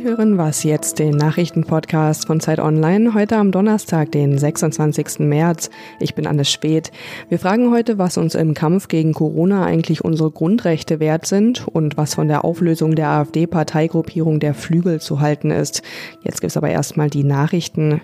Sie hören was jetzt, den Nachrichtenpodcast von Zeit Online, heute am Donnerstag, den 26. März. Ich bin Anne Speth. Wir fragen heute, was uns im Kampf gegen Corona eigentlich unsere Grundrechte wert sind und was von der Auflösung der AfD-Parteigruppierung der Flügel zu halten ist. Jetzt gibt's aber erstmal die Nachrichten.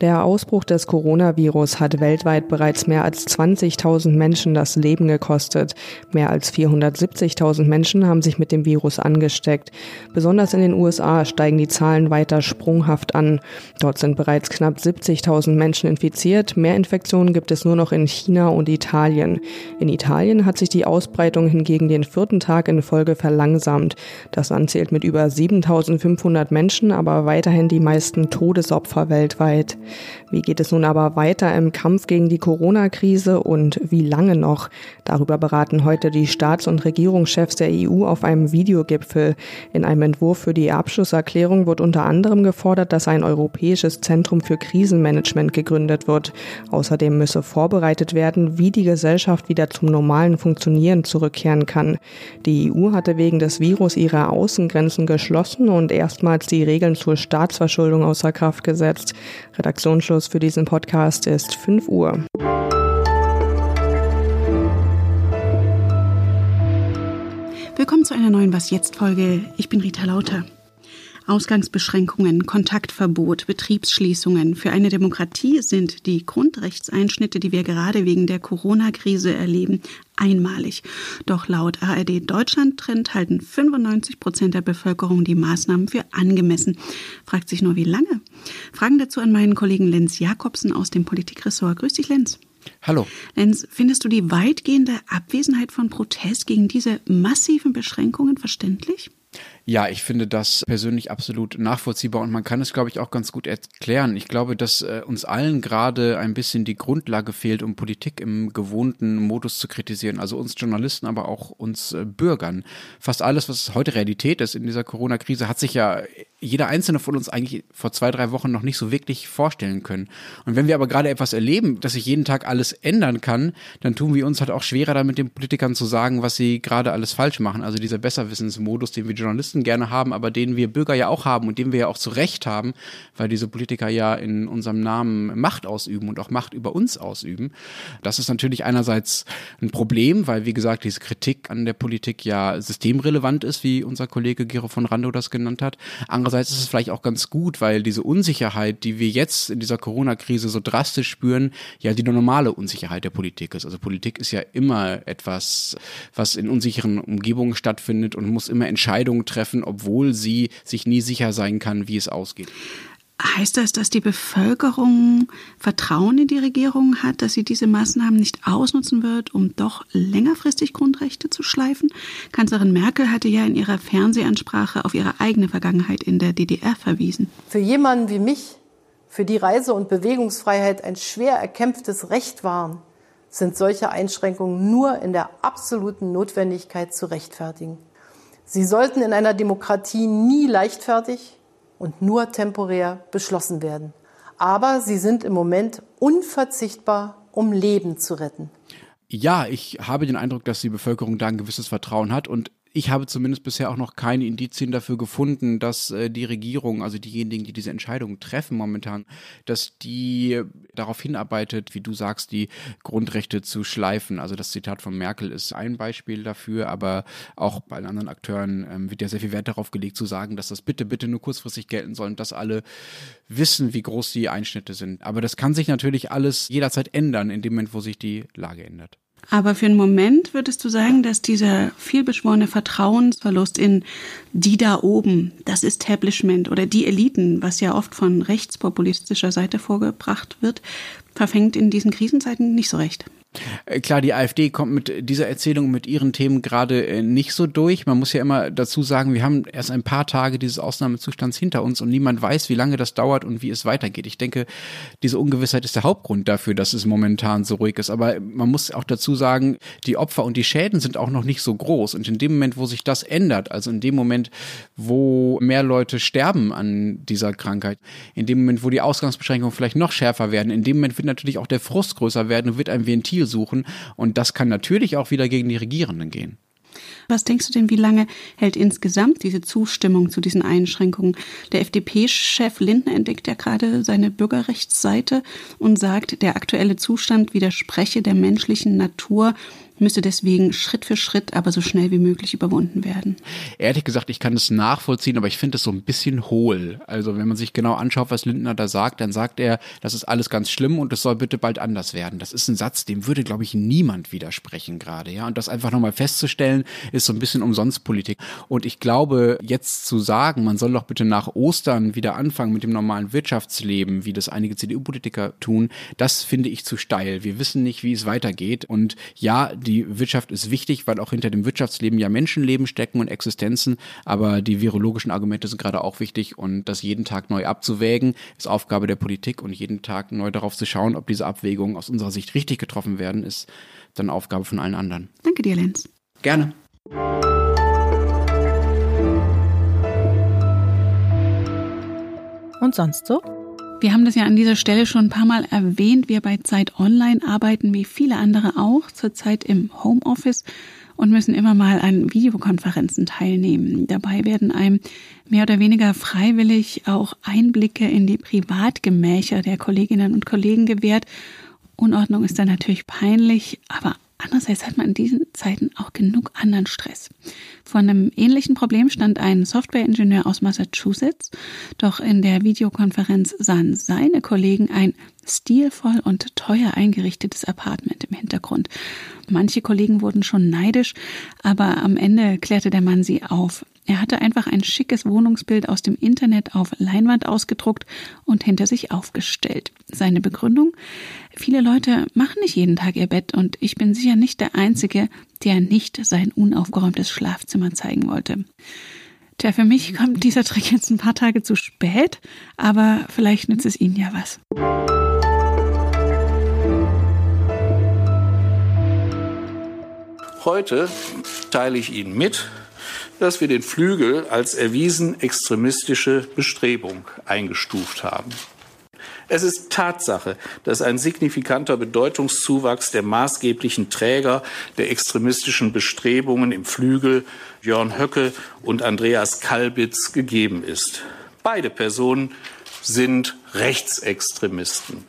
Der Ausbruch des Coronavirus hat weltweit bereits mehr als 20.000 Menschen das Leben gekostet. Mehr als 470.000 Menschen haben sich mit dem Virus angesteckt. Besonders in den USA steigen die Zahlen weiter sprunghaft an. Dort sind bereits knapp 70.000 Menschen infiziert. Mehr Infektionen gibt es nur noch in China und Italien. In Italien hat sich die Ausbreitung hingegen den vierten Tag in Folge verlangsamt. Das Land zählt mit über 7.500 Menschen, aber weiterhin die meisten Todesopfer weltweit. Wie geht es nun aber weiter im Kampf gegen die Corona-Krise und wie lange noch? Darüber beraten heute die Staats- und Regierungschefs der EU auf einem Videogipfel. In einem Entwurf für die Abschlusserklärung wird unter anderem gefordert, dass ein europäisches Zentrum für Krisenmanagement gegründet wird. Außerdem müsse vorbereitet werden, wie die Gesellschaft wieder zum normalen Funktionieren zurückkehren kann. Die EU hatte wegen des Virus ihre Außengrenzen geschlossen und erstmals die Regeln zur Staatsverschuldung außer Kraft gesetzt. Redaktionsschluss für diesen Podcast ist 5 Uhr. Willkommen zu einer neuen Was jetzt Folge. Ich bin Rita Lauter. Ausgangsbeschränkungen, Kontaktverbot, Betriebsschließungen. Für eine Demokratie sind die Grundrechtseinschnitte, die wir gerade wegen der Corona-Krise erleben, einmalig. Doch laut ARD Deutschland Trend halten 95 Prozent der Bevölkerung die Maßnahmen für angemessen. Fragt sich nur, wie lange? Fragen dazu an meinen Kollegen Lenz Jakobsen aus dem Politikressort. Grüß dich, Lenz. Hallo. Lenz, findest du die weitgehende Abwesenheit von Protest gegen diese massiven Beschränkungen verständlich? Ja, ich finde das persönlich absolut nachvollziehbar und man kann es, glaube ich, auch ganz gut erklären. Ich glaube, dass äh, uns allen gerade ein bisschen die Grundlage fehlt, um Politik im gewohnten Modus zu kritisieren. Also uns Journalisten, aber auch uns äh, Bürgern. Fast alles, was heute Realität ist in dieser Corona-Krise, hat sich ja jeder einzelne von uns eigentlich vor zwei, drei Wochen noch nicht so wirklich vorstellen können. Und wenn wir aber gerade etwas erleben, dass sich jeden Tag alles ändern kann, dann tun wir uns halt auch schwerer damit, den Politikern zu sagen, was sie gerade alles falsch machen. Also dieser Besserwissensmodus, den wir Journalisten Journalisten gerne haben, aber den wir Bürger ja auch haben und den wir ja auch zu Recht haben, weil diese Politiker ja in unserem Namen Macht ausüben und auch Macht über uns ausüben. Das ist natürlich einerseits ein Problem, weil wie gesagt diese Kritik an der Politik ja systemrelevant ist, wie unser Kollege Gero von Rando das genannt hat. Andererseits ist es vielleicht auch ganz gut, weil diese Unsicherheit, die wir jetzt in dieser Corona-Krise so drastisch spüren, ja die normale Unsicherheit der Politik ist. Also Politik ist ja immer etwas, was in unsicheren Umgebungen stattfindet und muss immer Entscheidungen treffen treffen, obwohl sie sich nie sicher sein kann, wie es ausgeht. Heißt das, dass die Bevölkerung Vertrauen in die Regierung hat, dass sie diese Maßnahmen nicht ausnutzen wird, um doch längerfristig Grundrechte zu schleifen? Kanzlerin Merkel hatte ja in ihrer Fernsehansprache auf ihre eigene Vergangenheit in der DDR verwiesen. Für jemanden wie mich, für die Reise- und Bewegungsfreiheit ein schwer erkämpftes Recht waren, sind solche Einschränkungen nur in der absoluten Notwendigkeit zu rechtfertigen. Sie sollten in einer Demokratie nie leichtfertig und nur temporär beschlossen werden. Aber sie sind im Moment unverzichtbar, um Leben zu retten. Ja, ich habe den Eindruck, dass die Bevölkerung da ein gewisses Vertrauen hat und ich habe zumindest bisher auch noch keine Indizien dafür gefunden, dass äh, die Regierung, also diejenigen, die diese Entscheidungen treffen momentan, dass die darauf hinarbeitet, wie du sagst, die Grundrechte zu schleifen. Also das Zitat von Merkel ist ein Beispiel dafür, aber auch bei anderen Akteuren ähm, wird ja sehr viel Wert darauf gelegt zu sagen, dass das bitte, bitte nur kurzfristig gelten soll und dass alle wissen, wie groß die Einschnitte sind. Aber das kann sich natürlich alles jederzeit ändern, in dem Moment, wo sich die Lage ändert. Aber für einen Moment würdest du sagen, dass dieser vielbeschworene Vertrauensverlust in die da oben, das Establishment oder die Eliten, was ja oft von rechtspopulistischer Seite vorgebracht wird, verfängt in diesen Krisenzeiten nicht so recht. Äh, klar, die AfD kommt mit dieser Erzählung, mit ihren Themen gerade äh, nicht so durch. Man muss ja immer dazu sagen, wir haben erst ein paar Tage dieses Ausnahmezustands hinter uns und niemand weiß, wie lange das dauert und wie es weitergeht. Ich denke, diese Ungewissheit ist der Hauptgrund dafür, dass es momentan so ruhig ist. Aber man muss auch dazu sagen, die Opfer und die Schäden sind auch noch nicht so groß. Und in dem Moment, wo sich das ändert, also in dem Moment, wo mehr Leute sterben an dieser Krankheit, in dem Moment, wo die Ausgangsbeschränkungen vielleicht noch schärfer werden, in dem Moment wird natürlich auch der Frust größer werden und wird ein Ventil suchen. Und das kann natürlich auch wieder gegen die Regierenden gehen. Was denkst du denn, wie lange hält insgesamt diese Zustimmung zu diesen Einschränkungen? Der FDP-Chef Lindner entdeckt ja gerade seine Bürgerrechtsseite und sagt, der aktuelle Zustand widerspreche der menschlichen Natur müsse deswegen Schritt für Schritt, aber so schnell wie möglich überwunden werden. Ehrlich gesagt, ich kann es nachvollziehen, aber ich finde es so ein bisschen hohl. Also wenn man sich genau anschaut, was Lindner da sagt, dann sagt er, das ist alles ganz schlimm und es soll bitte bald anders werden. Das ist ein Satz, dem würde, glaube ich, niemand widersprechen gerade. Ja, und das einfach nochmal festzustellen, ist so ein bisschen Umsonstpolitik. Und ich glaube, jetzt zu sagen, man soll doch bitte nach Ostern wieder anfangen mit dem normalen Wirtschaftsleben, wie das einige CDU-Politiker tun, das finde ich zu steil. Wir wissen nicht, wie es weitergeht. Und ja, die Wirtschaft ist wichtig, weil auch hinter dem Wirtschaftsleben ja Menschenleben stecken und Existenzen, aber die virologischen Argumente sind gerade auch wichtig und das jeden Tag neu abzuwägen, ist Aufgabe der Politik und jeden Tag neu darauf zu schauen, ob diese Abwägungen aus unserer Sicht richtig getroffen werden, ist dann Aufgabe von allen anderen. Danke dir, Lenz. Gerne. Und sonst so? Wir haben das ja an dieser Stelle schon ein paar Mal erwähnt. Wir bei Zeit Online arbeiten wie viele andere auch zurzeit im Homeoffice und müssen immer mal an Videokonferenzen teilnehmen. Dabei werden einem mehr oder weniger freiwillig auch Einblicke in die Privatgemächer der Kolleginnen und Kollegen gewährt. Unordnung ist dann natürlich peinlich, aber Andererseits hat man in diesen Zeiten auch genug anderen Stress. Vor einem ähnlichen Problem stand ein Softwareingenieur aus Massachusetts, doch in der Videokonferenz sahen seine Kollegen ein stilvoll und teuer eingerichtetes Apartment im Hintergrund. Manche Kollegen wurden schon neidisch, aber am Ende klärte der Mann sie auf. Er hatte einfach ein schickes Wohnungsbild aus dem Internet auf Leinwand ausgedruckt und hinter sich aufgestellt. Seine Begründung? Viele Leute machen nicht jeden Tag ihr Bett und ich bin sicher nicht der Einzige, der nicht sein unaufgeräumtes Schlafzimmer zeigen wollte. Tja, für mich kommt dieser Trick jetzt ein paar Tage zu spät, aber vielleicht nützt es Ihnen ja was. Heute teile ich Ihnen mit, dass wir den Flügel als erwiesen extremistische Bestrebung eingestuft haben. Es ist Tatsache, dass ein signifikanter Bedeutungszuwachs der maßgeblichen Träger der extremistischen Bestrebungen im Flügel Björn Höcke und Andreas Kalbitz gegeben ist. Beide Personen sind Rechtsextremisten.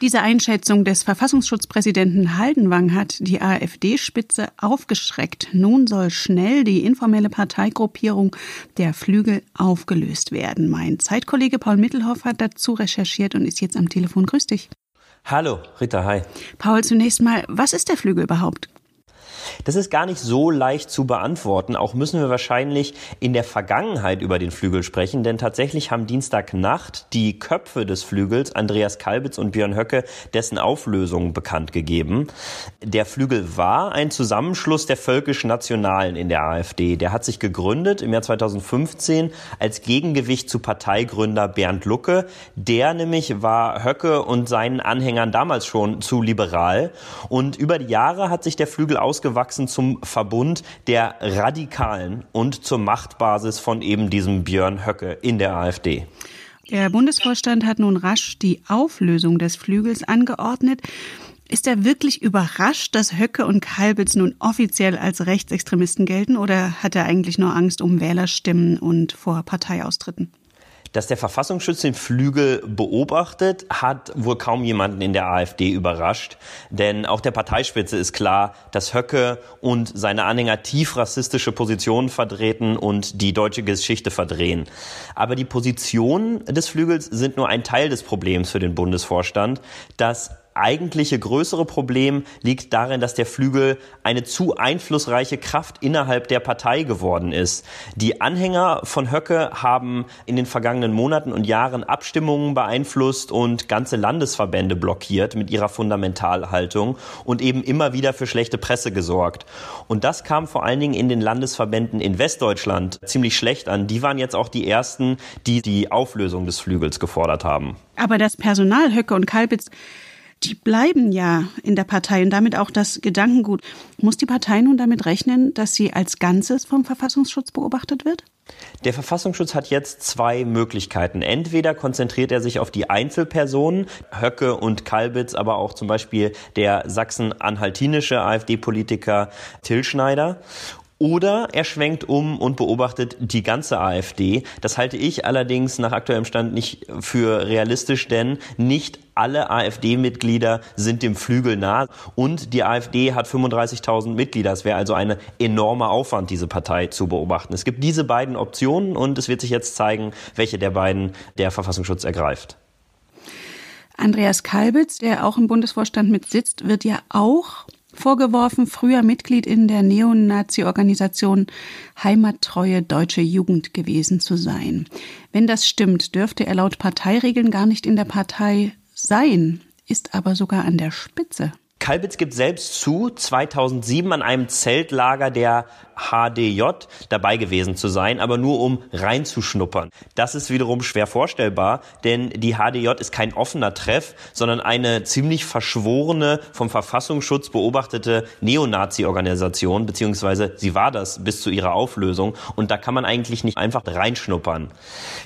Diese Einschätzung des Verfassungsschutzpräsidenten Haldenwang hat die AfD-Spitze aufgeschreckt. Nun soll schnell die informelle Parteigruppierung der Flügel aufgelöst werden. Mein Zeitkollege Paul Mittelhoff hat dazu recherchiert und ist jetzt am Telefon. Grüß dich. Hallo, Rita, hi. Paul, zunächst mal, was ist der Flügel überhaupt? Das ist gar nicht so leicht zu beantworten. Auch müssen wir wahrscheinlich in der Vergangenheit über den Flügel sprechen, denn tatsächlich haben Dienstagnacht die Köpfe des Flügels, Andreas Kalbitz und Björn Höcke, dessen Auflösung bekannt gegeben. Der Flügel war ein Zusammenschluss der völkisch-nationalen in der AfD. Der hat sich gegründet im Jahr 2015 als Gegengewicht zu Parteigründer Bernd Lucke. Der nämlich war Höcke und seinen Anhängern damals schon zu liberal. Und über die Jahre hat sich der Flügel ausgeweitet aufgewachsen zum Verbund der Radikalen und zur Machtbasis von eben diesem Björn Höcke in der AfD. Der Bundesvorstand hat nun rasch die Auflösung des Flügels angeordnet. Ist er wirklich überrascht, dass Höcke und Kalbitz nun offiziell als Rechtsextremisten gelten oder hat er eigentlich nur Angst um Wählerstimmen und vor Parteiaustritten? Dass der Verfassungsschutz den Flügel beobachtet, hat wohl kaum jemanden in der AfD überrascht. Denn auch der Parteispitze ist klar, dass Höcke und seine Anhänger tief rassistische Positionen vertreten und die deutsche Geschichte verdrehen. Aber die Positionen des Flügels sind nur ein Teil des Problems für den Bundesvorstand. Das eigentliche größere Problem liegt darin, dass der Flügel eine zu einflussreiche Kraft innerhalb der Partei geworden ist. Die Anhänger von Höcke haben in den vergangenen Monaten und Jahren Abstimmungen beeinflusst und ganze Landesverbände blockiert mit ihrer Fundamentalhaltung und eben immer wieder für schlechte Presse gesorgt. Und das kam vor allen Dingen in den Landesverbänden in Westdeutschland ziemlich schlecht an. Die waren jetzt auch die ersten, die die Auflösung des Flügels gefordert haben. Aber das Personal Höcke und Kalbitz die bleiben ja in der Partei und damit auch das Gedankengut. Muss die Partei nun damit rechnen, dass sie als Ganzes vom Verfassungsschutz beobachtet wird? Der Verfassungsschutz hat jetzt zwei Möglichkeiten. Entweder konzentriert er sich auf die Einzelpersonen, Höcke und Kalbitz, aber auch zum Beispiel der sachsen-anhaltinische AfD-Politiker Till Schneider. Oder er schwenkt um und beobachtet die ganze AfD. Das halte ich allerdings nach aktuellem Stand nicht für realistisch, denn nicht alle AfD-Mitglieder sind dem Flügel nah. Und die AfD hat 35.000 Mitglieder. Es wäre also ein enormer Aufwand, diese Partei zu beobachten. Es gibt diese beiden Optionen und es wird sich jetzt zeigen, welche der beiden der Verfassungsschutz ergreift. Andreas Kalbitz, der auch im Bundesvorstand mitsitzt, wird ja auch vorgeworfen, früher Mitglied in der Neonazi-Organisation Heimattreue Deutsche Jugend gewesen zu sein. Wenn das stimmt, dürfte er laut Parteiregeln gar nicht in der Partei sein, ist aber sogar an der Spitze. Kalbitz gibt selbst zu, 2007 an einem Zeltlager der HDJ dabei gewesen zu sein, aber nur um reinzuschnuppern. Das ist wiederum schwer vorstellbar, denn die HDJ ist kein offener Treff, sondern eine ziemlich verschworene, vom Verfassungsschutz beobachtete Neonazi-Organisation, beziehungsweise sie war das bis zu ihrer Auflösung und da kann man eigentlich nicht einfach reinschnuppern.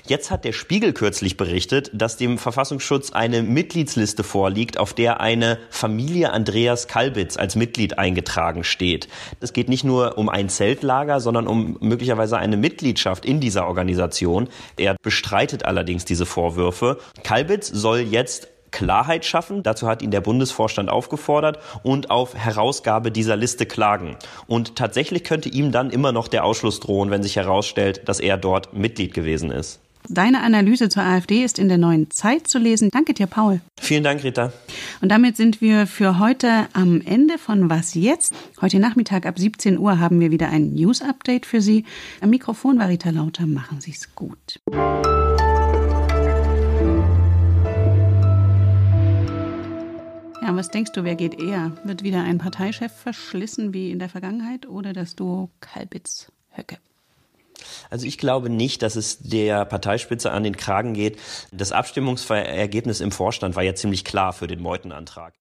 Jetzt hat der Spiegel kürzlich berichtet, dass dem Verfassungsschutz eine Mitgliedsliste vorliegt, auf der eine Familie Andreas Kalbitz als Mitglied eingetragen steht. Es geht nicht nur um ein Zeltlager, sondern um möglicherweise eine Mitgliedschaft in dieser Organisation. Er bestreitet allerdings diese Vorwürfe. Kalbitz soll jetzt Klarheit schaffen. Dazu hat ihn der Bundesvorstand aufgefordert und auf Herausgabe dieser Liste klagen. Und tatsächlich könnte ihm dann immer noch der Ausschluss drohen, wenn sich herausstellt, dass er dort Mitglied gewesen ist. Deine Analyse zur AfD ist in der neuen Zeit zu lesen. Danke dir, Paul. Vielen Dank, Rita. Und damit sind wir für heute am Ende von Was jetzt? Heute Nachmittag ab 17 Uhr haben wir wieder ein News-Update für Sie. Am Mikrofon war Rita Lauter. Machen Sie es gut. Ja, was denkst du, wer geht eher? Wird wieder ein Parteichef verschlissen wie in der Vergangenheit oder das Duo Kalbitz-Höcke? Also ich glaube nicht, dass es der Parteispitze an den Kragen geht. Das Abstimmungsergebnis im Vorstand war ja ziemlich klar für den Meutenantrag.